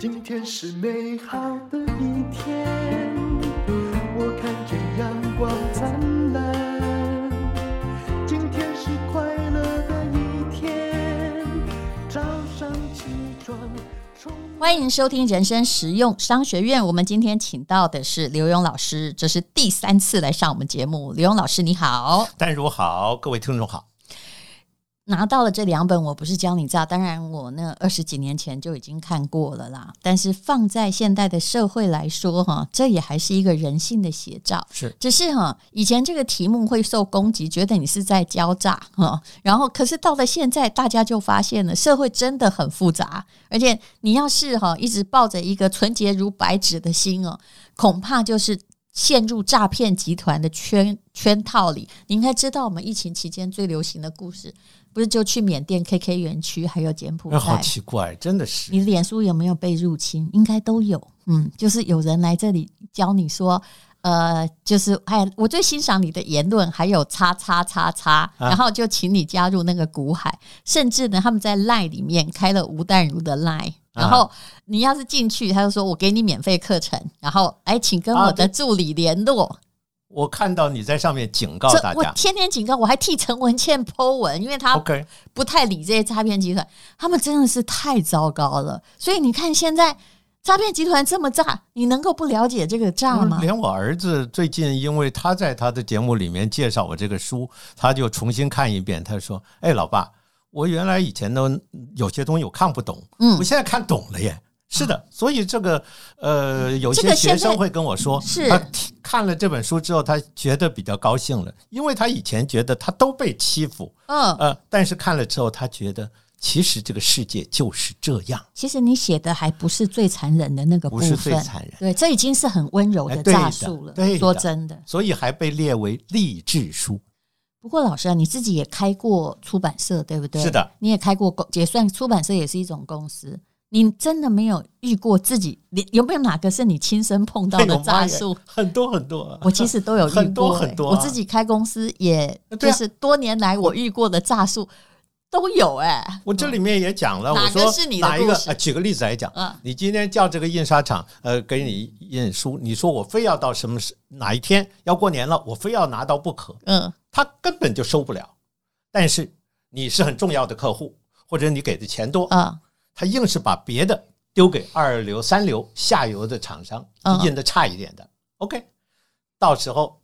今天是美好的一天，我看见阳光灿烂。今天是快乐的一天，早上起床。欢迎收听人生实用商学院。我们今天请到的是刘勇老师，这是第三次来上我们节目。刘勇老师，你好。淡如好，各位听众好。拿到了这两本，我不是教你诈，当然我那二十几年前就已经看过了啦。但是放在现代的社会来说，哈，这也还是一个人性的写照。是，只是哈，以前这个题目会受攻击，觉得你是在教诈哈。然后，可是到了现在，大家就发现了社会真的很复杂，而且你要是哈一直抱着一个纯洁如白纸的心哦，恐怕就是陷入诈骗集团的圈圈套里。你应该知道，我们疫情期间最流行的故事。不是就去缅甸 KK 园区，还有柬埔寨，好奇怪，真的是。你脸书有没有被入侵？应该都有。嗯，就是有人来这里教你说，呃，就是哎，我最欣赏你的言论，还有叉叉叉叉，然后就请你加入那个股海。啊、甚至呢，他们在 Line 里面开了吴淡如的 Line，然后你要是进去，他就说我给你免费课程，然后哎，请跟我的助理联络。啊我看到你在上面警告大家，我天天警告，我还替陈文茜 po 文，因为他不太理这些诈骗集团，他们真的是太糟糕了。所以你看，现在诈骗集团这么炸，你能够不了解这个诈吗？连我儿子最近，因为他在他的节目里面介绍我这个书，他就重新看一遍。他说：“哎，老爸，我原来以前都有些东西我看不懂，嗯，我现在看懂了耶。”是的，所以这个呃，有些学生会跟我说，是他看了这本书之后，他觉得比较高兴了，因为他以前觉得他都被欺负，嗯呃，但是看了之后，他觉得其实这个世界就是这样。其实你写的还不是最残忍的那个部分，不是最残忍，对，这已经是很温柔的诈术了。对，说真的，所以还被列为励志书。不过老师啊，你自己也开过出版社，对不对？是的，你也开过公，也算出版社，也是一种公司。你真的没有遇过自己？你有没有哪个是你亲身碰到的诈术？很多很多，啊，我其实都有遇过，欸，很多很多，啊。我自己开公司，也就是多年来我遇过的诈术都有哎，欸。我这里面也讲了，哪个是你的？哪一个？啊，举个例子来讲，嗯，你今天叫这个印刷厂呃给你印书，你说我非要到什么时哪一天要过年了，我非要拿到不可，嗯，他根本就收不了。但是你是很重要的客户，或者你给的钱多，嗯。他硬是把别的丢给二流、三流、下游的厂商，印的差一点的。OK，到时候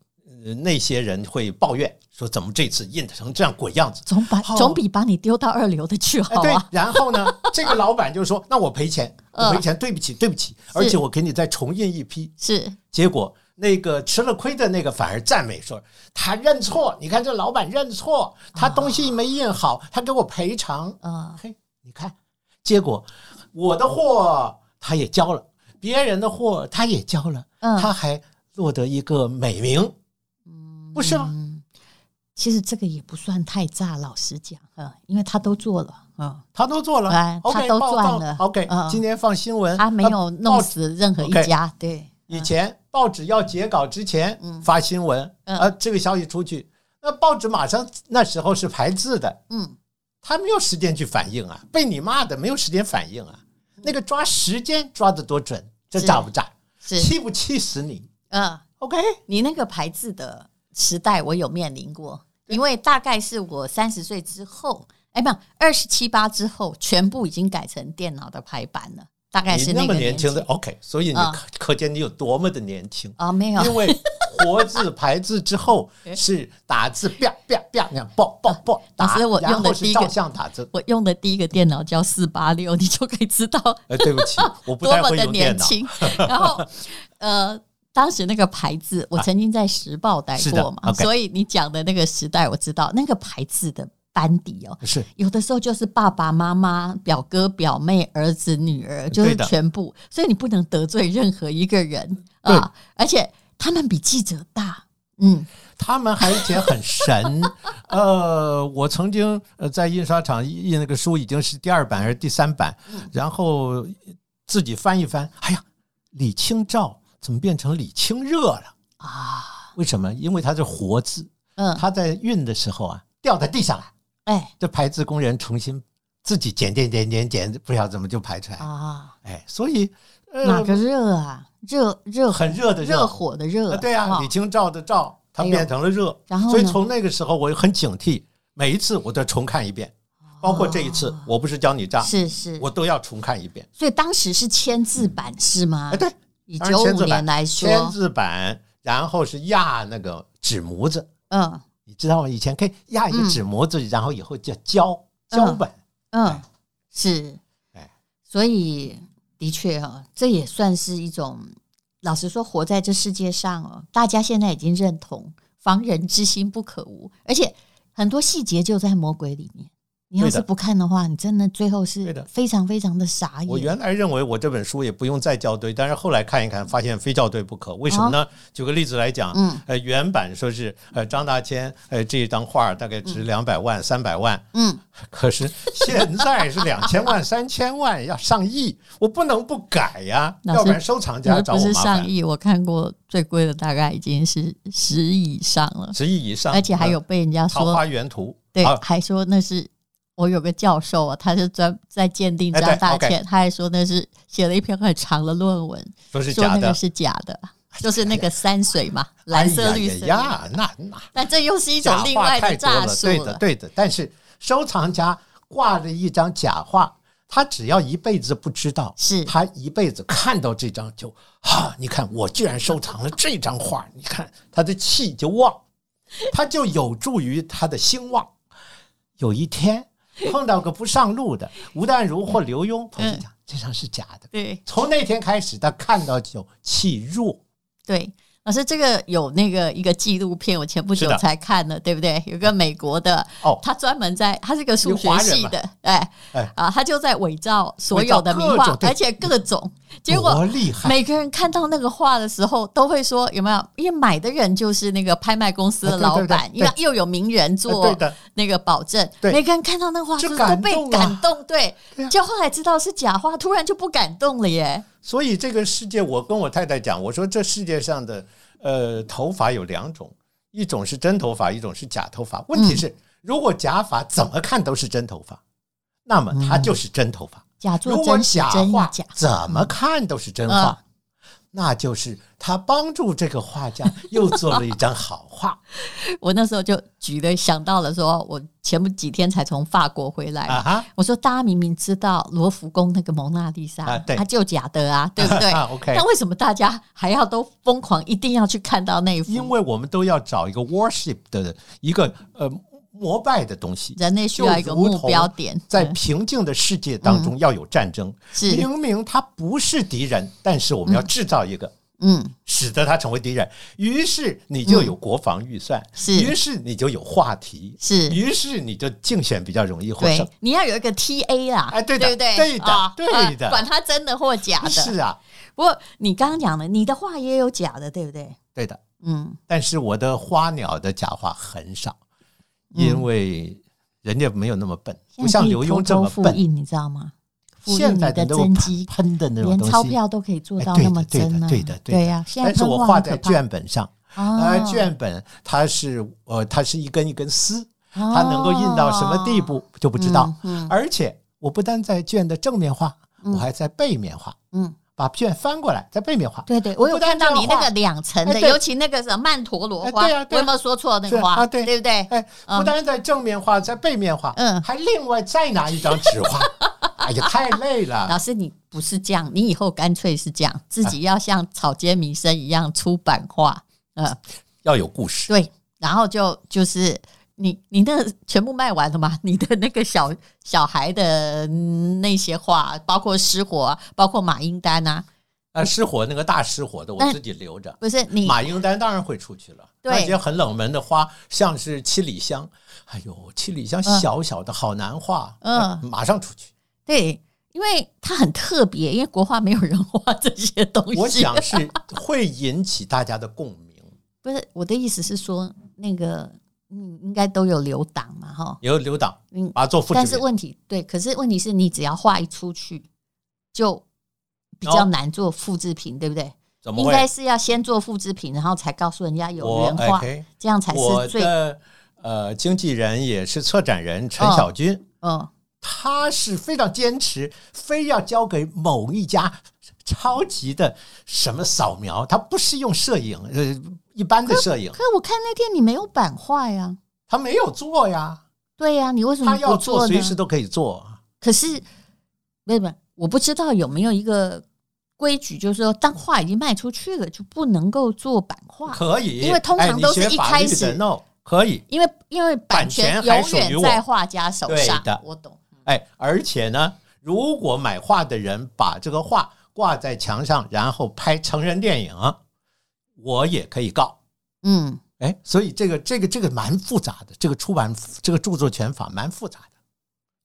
那些人会抱怨说：“怎么这次印成这样鬼样子？”总把总比把你丢到二流的去好啊。对，然后呢，这个老板就说：“那我赔钱，我赔钱，对不起，对不起，而且我给你再重印一批。”是。结果那个吃了亏的那个反而赞美说：“他认错，你看这老板认错，他东西没印好，他给我赔偿。”嗯，嘿，你看。结果，我的货他也交了，别人的货他也交了，嗯，他还落得一个美名，嗯，不是吗？其实这个也不算太炸，老实讲，嗯，因为他都做了，嗯，他都做了，哎，他都赚了，OK，今天放新闻，他没有弄死任何一家，对。以前报纸要截稿之前发新闻，呃，这个消息出去，那报纸马上那时候是排字的，嗯。他没有时间去反应啊，被你骂的没有时间反应啊。那个抓时间抓得多准，这炸不诈？气不气死你？嗯，OK，你那个排字的时代，我有面临过，因为大概是我三十岁之后，哎，不，二十七八之后，全部已经改成电脑的排版了。大概是那么年轻的 OK，所以你可见你有多么的年轻啊？没有，因为。活字排字之后是打字，啪啪啪那样，啵啵啵。当时我用的第一个照相打字，我用的第一个电脑叫四八六，你就可以知道。呃，对不起，我不太会用电脑。然后，呃，当时那个牌子，我曾经在时报待过嘛，所以你讲的那个时代，我知道那个牌子的班底哦，是有的时候就是爸爸妈妈、表哥表妹、儿子女儿，就是全部，所以你不能得罪任何一个人啊，而且。他们比记者大，嗯，他们还而且很神。呃，我曾经呃在印刷厂印那个书已经是第二版还是第三版，然后自己翻一翻，哎呀，李清照怎么变成李清热了？啊？为什么？因为它是活字，嗯，他在运的时候啊掉在地上了，哎，这排字工人重新自己剪剪剪剪剪，不晓得怎么就排出来。啊。哎，所以、呃、哪个热啊？热热很热的热，热火的热。对啊，李清照的照，它变成了热。哎、然后，所以从那个时候，我很警惕，每一次我都重看一遍。包括这一次，哦、我不是教你账，是是，我都要重看一遍。所以当时是签字版、嗯、是吗？哎，对，以九五年来说，签字版，然后是压那个纸模子。嗯，你知道吗？以前可以压一个纸模子，嗯、然后以后叫胶胶本。嗯，嗯是。哎，所以的确哈、这也算是一种。老实说，活在这世界上哦，大家现在已经认同防人之心不可无，而且很多细节就在魔鬼里面。你要是不看的话，的你真的最后是非常非常的傻眼。我原来认为我这本书也不用再校对，但是后来看一看，发现非校对不可。为什么呢？哦、举个例子来讲，嗯，呃，原版说是呃张大千呃这一张画大概值两百万、三百、嗯、万，嗯，可是现在是两千万、三千万，要上亿，我不能不改呀，要不然收藏家找我麻烦。不是上亿，我看过最贵的大概已经是十亿以上了，十亿以上，而且还有被人家说《桃花源图》对，还说那是。我有个教授啊，他是专在鉴定张大千，他还说那是写了一篇很长的论文，说是假的，说那个是假的，就是那个山水嘛，蓝色绿色呀，那那，但这又是一种另外的诈术，对的对的。但是收藏家挂着一张假画，他只要一辈子不知道，是他一辈子看到这张就啊，你看我居然收藏了这张画，你看他的气就旺，他就有助于他的兴旺。有一天。碰到个不上路的吴淡如或刘墉，朋友讲这张是假的。对，从那天开始，他看到就气弱。对，老师，这个有那个一个纪录片，我前不久才看了，对不对？有个美国的哦，他专门在，他是个数学系的，哎哎啊，他就在伪造所有的名画，而且各种。结果每个人看到那个画的时候，都会说有没有？因为买的人就是那个拍卖公司的老板，因为又有名人做那个保证。每个人看到那个画就都被感动，对。就后来知道是假画，突然就不感动了耶。所以这个世界，我跟我太太讲，我说这世界上的呃头发有两种，一种是真头发，一种是假头发。问题是，如果假发怎么看都是真头发，那么它就是真头发。假作真实，真亦假，怎么看都是真画，嗯、那就是他帮助这个画家 又做了一张好画。我那时候就举了想到了，说我前不几天才从法国回来，我说大家明明知道罗浮宫那个蒙娜丽莎，啊、它就假的啊，对不对？啊、OK，那为什么大家还要都疯狂一定要去看到那一幅？因为我们都要找一个 worship 的一个呃。膜拜的东西，人类需要一个目标点，在平静的世界当中要有战争。是明明他不是敌人，但是我们要制造一个，嗯，使得他成为敌人。于是你就有国防预算，是，于是你就有话题，是，于是你就竞选比较容易获胜。你要有一个 TA 啦，哎，对对对，对的，对的，管他真的或假的。是啊，不过你刚刚讲的，你的话也有假的，对不对？对的，嗯，但是我的花鸟的假话很少。因为人家没有那么笨，不像刘墉这么笨，你知道吗？现在的真机喷的那种东西，连钞票都可以做到那么真呢。对的，对呀。但是我画在卷本上，啊，绢本它是呃，它是一根一根丝，它能够印到什么地步就不知道。而且我不单在卷的正面画，我还在背面画。嗯。把卷翻过来，在背面画。对对，我有看到你那个两层的，尤其那个什么曼陀罗花，我有没有说错那个花？对对不对？哎，不单在正面画，在背面画，嗯，还另外再拿一张纸画。哎呀，太累了。老师，你不是这样，你以后干脆是这样，自己要像草间弥生一样出版画，嗯，要有故事。对，然后就就是。你你那全部卖完了吗？你的那个小小孩的那些画，包括失火，包括马英丹啊，啊，失火那个大失火的，我自己留着。不是你马英丹当然会出去了。对，那些很冷门的花，像是七里香，哎呦，七里香小小的好难画，嗯，马上出去。对，因为它很特别，因为国画没有人画这些东西。我想是 会引起大家的共鸣。不是我的意思是说那个。嗯，应该都有留档嘛，哈，有留档，嗯，把它做复制。但是问题对，可是问题是你只要画一出去，就比较难做复制品，对不对？怎么？应该是要先做复制品，然后才告诉人家有原画，这样才是最。我的呃经纪人也是策展人陈小军，嗯，他是非常坚持，非要交给某一家超级的什么扫描，它不是用摄影，呃，一般的摄影。可，可我看那天你没有版画呀，他没有做呀。对呀，你为什么要做，随时都可以做。可是，没有，我不知道有没有一个。规矩就是说，当画已经卖出去了，就不能够做版画。可以，因为通常都是一开始 no 可以，因为因为版权永远在画家手上。对的，我懂。哎，而且呢，如果买画的人把这个画挂在墙上，然后拍成人电影，我也可以告。嗯，哎，所以这个这个这个蛮复杂的，这个出版这个著作权法蛮复杂的。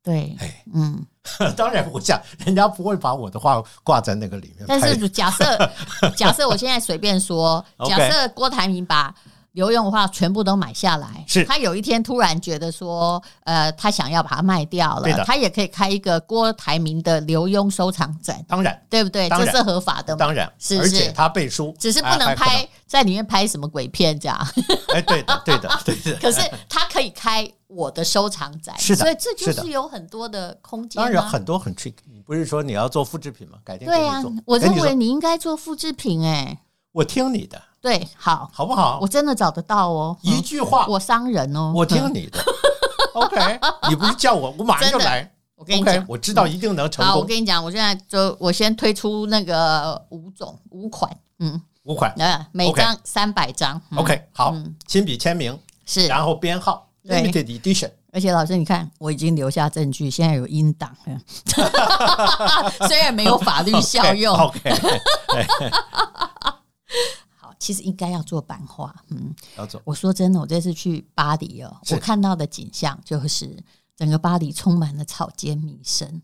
对，哎，嗯，当然，我想人家不会把我的话挂在那个里面。但是假设，假设我现在随便说，假设郭台铭把刘墉的话全部都买下来，是他有一天突然觉得说，呃，他想要把它卖掉了，他也可以开一个郭台铭的刘墉收藏展，当然，对不对？这是合法的，当然，是，而且他背书，只是不能拍在里面拍什么鬼片这样。哎，对的，对的，对的。可是他可以开。我的收藏展，是的，所以这就是有很多的空间。当然很多很 trick，你不是说你要做复制品吗？改天对呀，我认为你应该做复制品。哎，我听你的，对，好，好不好？我真的找得到哦，一句话，我伤人哦，我听你的。OK，你不是叫我，我马上就来。我跟你讲，我知道一定能成功。我跟你讲，我现在就我先推出那个五种五款，嗯，五款，嗯，每张三百张。OK，好，亲笔签名是，然后编号。Limited edition，而且老师，你看，我已经留下证据，现在有音档，虽然没有法律效用。OK，, 其实应该要做版画。嗯，要做。我说真的，我这次去巴黎哦，我看到的景象就是整个巴黎充满了草间弥生。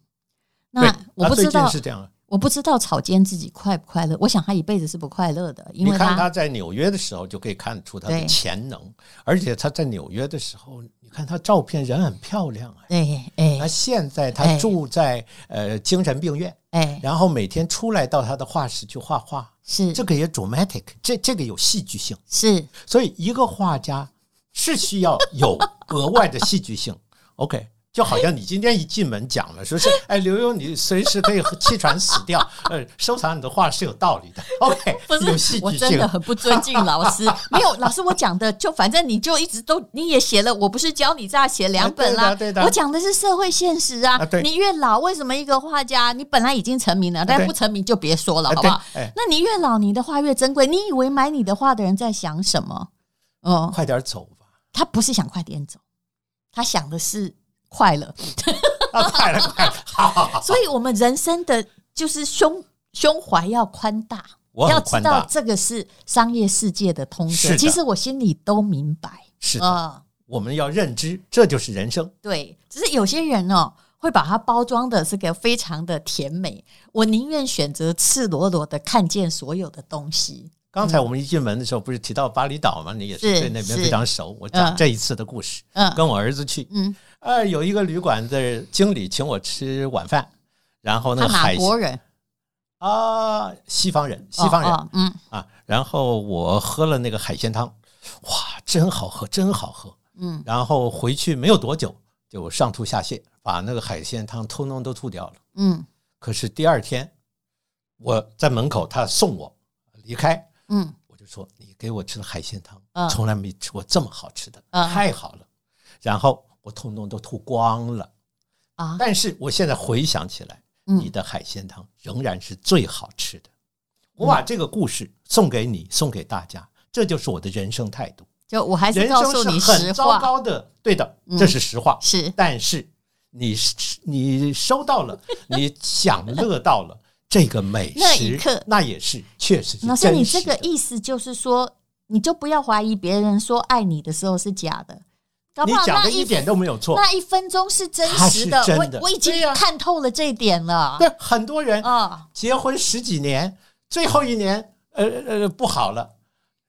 那我不知道是这样。我不知道草间自己快不快乐，我想他一辈子是不快乐的，因为你看他在纽约的时候就可以看出他的潜能，而且他在纽约的时候，你看他照片人很漂亮啊，哎哎，那现在他住在呃精神病院，哎，然后每天出来到他的画室去画画，是。这个也 dramatic，这这个有戏剧性，是，所以一个画家是需要有额外的戏剧性，OK。就好像你今天一进门讲了，说是 哎，刘墉，你随时可以气喘死掉。呃，收藏你的画是有道理的。OK，不是，我真的很不尊敬老师。没有，老师，我讲的就反正你就一直都你也写了，我不是教你这样写两本啦。对的，我讲的是社会现实啊。你越老，为什么一个画家你本来已经成名了，但不成名就别说了，好不好？那你越老，你的画越珍贵。你以为买你的画的人在想什么？哦，快点走吧。他不是想快点走，他想的是。快乐，快了，快了，好好好。所以，我们人生的就是胸胸怀要宽大，要知道这个是商业世界的通则。其实我心里都明白，是的，我们要认知，这就是人生。对，只是有些人哦，会把它包装的是个非常的甜美。我宁愿选择赤裸裸的看见所有的东西。刚才我们一进门的时候，不是提到巴厘岛吗？你也是对那边非常熟。我讲这一次的故事，跟我儿子去，嗯，呃，有一个旅馆的经理请我吃晚饭，然后那个海国人。啊，西方人，西方人，嗯。啊，然后我喝了那个海鲜汤，哇，真好喝，真好喝，嗯，然后回去没有多久就上吐下泻，把那个海鲜汤通通都吐掉了，嗯，可是第二天我在门口，他送我离开。嗯，我就说你给我吃的海鲜汤，从来没吃过这么好吃的，太好了。然后我通通都吐光了啊！但是我现在回想起来，你的海鲜汤仍然是最好吃的。我把这个故事送给你，送给大家，这就是我的人生态度。就我还是告诉你实话，很糟糕的，对的，这是实话。是，但是你你收到了，你享乐到了。这个美食，那一刻，那也是确实是。老师，你这个意思就是说，你就不要怀疑别人说爱你的时候是假的，你讲的一点都没有错。那一分钟是真实的，我我已经看透了这一点了。对，很多人啊，结婚十几年，最后一年，呃呃，不好了，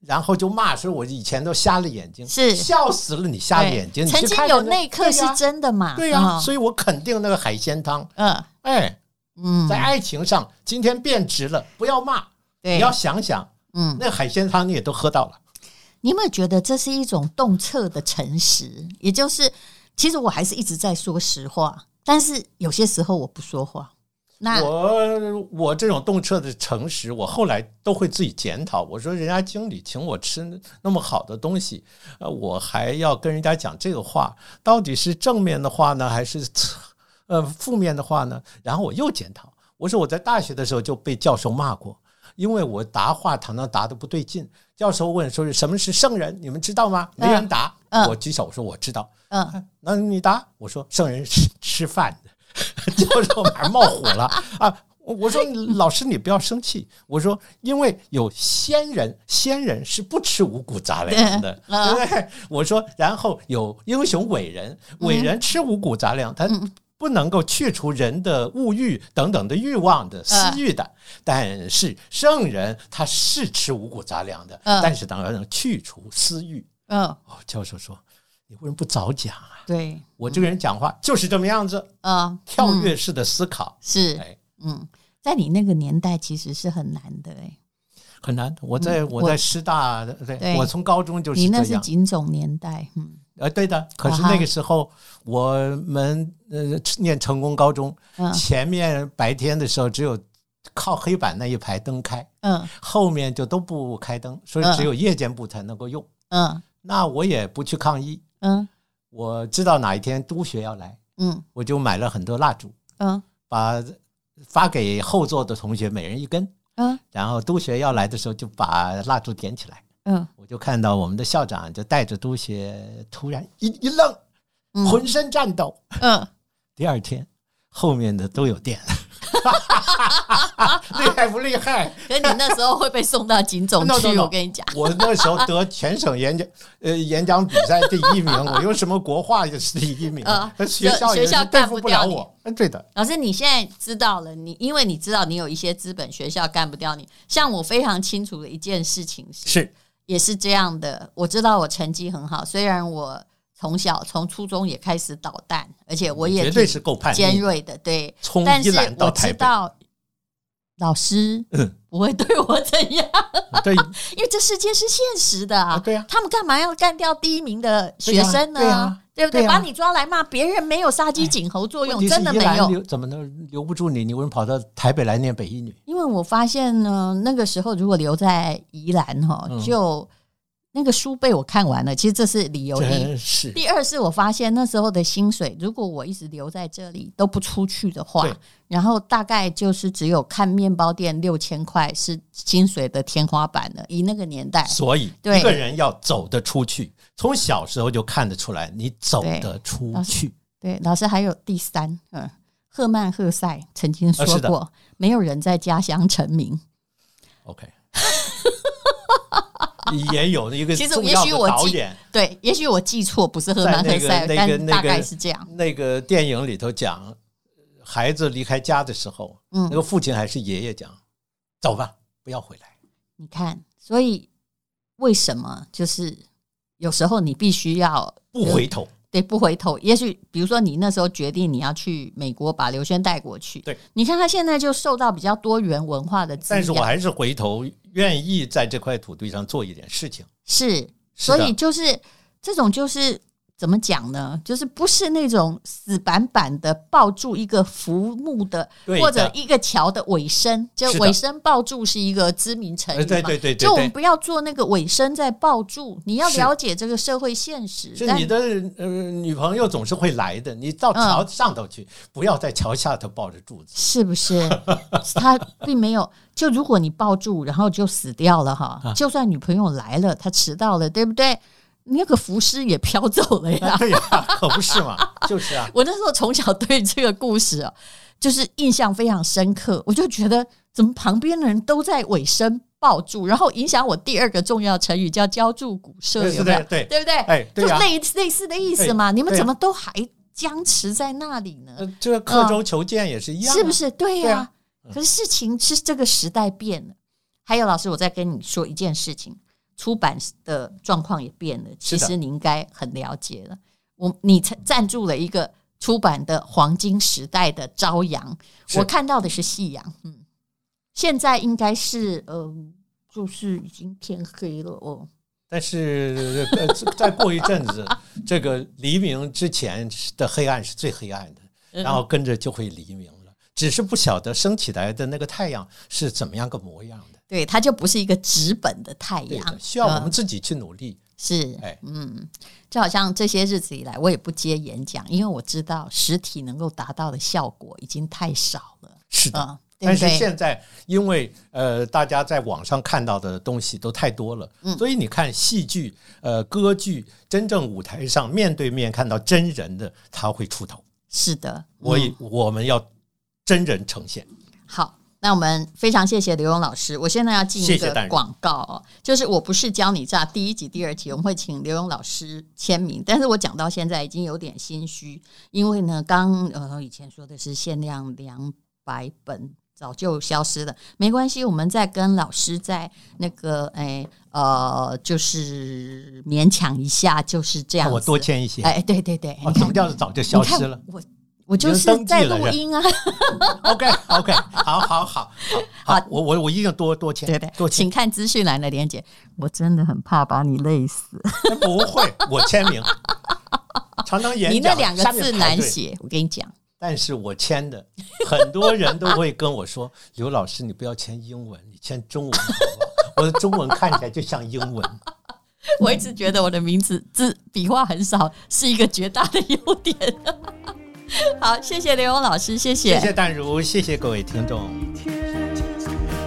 然后就骂说：“我以前都瞎了眼睛，是笑死了，你瞎了眼睛。”曾经有那一刻是真的嘛？对呀，所以我肯定那个海鲜汤。嗯，哎。嗯，在爱情上，今天变直了，不要骂，你要想想，嗯，那海鲜汤你也都喝到了，你有没有觉得这是一种洞彻的诚实？也就是，其实我还是一直在说实话，但是有些时候我不说话。那我我这种动彻的诚实，我后来都会自己检讨。我说人家经理请我吃那么好的东西，呃，我还要跟人家讲这个话，到底是正面的话呢，还是呃负面的话呢？然后我又检讨。我说我在大学的时候就被教授骂过，因为我答话常常答的不对劲。教授问说是什么是圣人，你们知道吗？没人答。我举手我说我知道。嗯，那你答。我说圣人是吃饭的。教授马上冒火了啊！我说老师你不要生气。我说因为有仙人，仙人是不吃五谷杂粮的，对不对？我说然后有英雄伟人，伟人吃五谷杂粮，他不能够去除人的物欲等等的欲望的私欲的。但是圣人他是吃五谷杂粮的，但是当然能去除私欲。嗯，哦，教授说。你为什么不早讲啊？对，我这个人讲话就是这么样子啊，跳跃式的思考。是，嗯，在你那个年代其实是很难的哎，很难。我在我在师大，对，我从高中就是你那是警总年代，嗯，呃，对的。可是那个时候我们呃念成功高中，前面白天的时候只有靠黑板那一排灯开，嗯，后面就都不开灯，所以只有夜间部才能够用，嗯，那我也不去抗议。嗯，我知道哪一天督学要来，嗯，我就买了很多蜡烛，嗯，把发给后座的同学每人一根，嗯，然后督学要来的时候就把蜡烛点起来，嗯，我就看到我们的校长就带着督学突然一一愣，浑身颤抖，嗯，第二天后面的都有电了。厉害不厉害？可你那时候会被送到警总去，我跟你讲，我那时候得全省演讲呃演讲比赛第一名，我用什么国画也是第一名，学校学校对付不了我。嗯，对的。老师，你现在知道了，你因为你知道你有一些资本，学校干不掉你。像我非常清楚的一件事情是，是也是这样的。我知道我成绩很好，虽然我。从小从初中也开始捣蛋，而且我也绝对是够叛逆尖锐的，对。但是我知道老师不会对我怎样，对，因为这世界是现实的啊。对啊，他们干嘛要干掉第一名的学生呢？对啊，对不对？把你抓来骂别人，没有杀鸡儆猴作用，真的没有。怎么能留不住你？你为什么跑到台北来念北一女？因为我发现呢，那个时候如果留在宜兰哈，就。那个书被我看完了，其实这是理由一。是第二是我发现那时候的薪水，如果我一直留在这里都不出去的话，然后大概就是只有看面包店六千块是薪水的天花板了。以那个年代，所以一个人要走得出去，从小时候就看得出来，你走得出去。对，老师还有第三，嗯，赫曼·赫塞曾经说过，没有人在家乡成名。OK。也有一个重要的导演，对，也许我记错，不是赫曼·赫塞，但大概是这样。那个电影里头讲，孩子离开家的时候，嗯，那个父亲还是爷爷讲：“走吧，不要回来。”你看，所以为什么就是有时候你必须要不回头？对，不回头。也许比如说你那时候决定你要去美国，把刘轩带过去，对，你看他现在就受到比较多元文化的，但是我还是回头。愿意在这块土地上做一点事情，是，所以就是这种就是怎么讲呢？就是不是那种死板板的抱住一个浮木的，或者一个桥的尾声，就尾声抱住是一个知名成语嘛？对对对，就我们不要做那个尾声在抱住，你要了解这个社会现实。是你的呃女朋友总是会来的，你到桥上头去，不要在桥下头抱着柱子，是不是？他并没有。就如果你抱住，然后就死掉了哈。啊、就算女朋友来了，她迟到了，对不对？那个浮尸也飘走了呀。对呀，可不是嘛，就是啊。我那时候从小对这个故事啊，就是印象非常深刻。我就觉得，怎么旁边的人都在尾声抱住，然后影响我第二个重要成语叫憍住鼓瑟，有没有？对对不对？哎，就类类似的意思嘛。你们怎么都还僵持在那里呢？这个刻舟求剑也是一样、是不是？对呀、啊。可是事情是这个时代变了，还有老师，我再跟你说一件事情，出版的状况也变了。其实你应该很了解了。我你赞助了一个出版的黄金时代的朝阳，我看到的是夕阳。嗯，现在应该是呃，就是已经天黑了哦。但是再过一阵子，这个黎明之前的黑暗是最黑暗的。然后跟着就会黎明了。只是不晓得升起来的那个太阳是怎么样个模样的。对，它就不是一个直本的太阳，需要我们自己去努力。是，哎，嗯，就好像这些日子以来，我也不接演讲，因为我知道实体能够达到的效果已经太少了。是的，嗯、对对，但是现在因为呃，大家在网上看到的东西都太多了，嗯，所以你看戏剧、呃，歌剧，真正舞台上面对面看到真人的，他会出头。是的，我我们要真人呈现。好。那我们非常谢谢刘勇老师。我现在要进一个广告哦，就是我不是教你诈第一集、第二集，我们会请刘勇老师签名。但是我讲到现在已经有点心虚，因为呢，刚呃以前说的是限量两百本，早就消失了。没关系，我们再跟老师在那个哎呃，就是勉强一下，就是这样。我多签一些。哎，对对对，哦，什么叫做早就消失了？我。我就是在录音啊。OK OK，好好好好，好，我我我一定多多签，对对，多签，请看资讯栏的连姐。我真的很怕把你累死。不会，我签名。常常演讲，你那两个字难写，我跟你讲。但是我签的，很多人都会跟我说：“ 刘老师，你不要签英文，你签中文好好？我的中文看起来就像英文。”我一直觉得我的名字字笔画很少是一个绝大的优点。好，谢谢刘勇老师，谢谢，谢谢淡如，谢谢各位听众。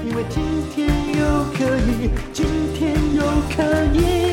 因为今天又可以，今天又可以。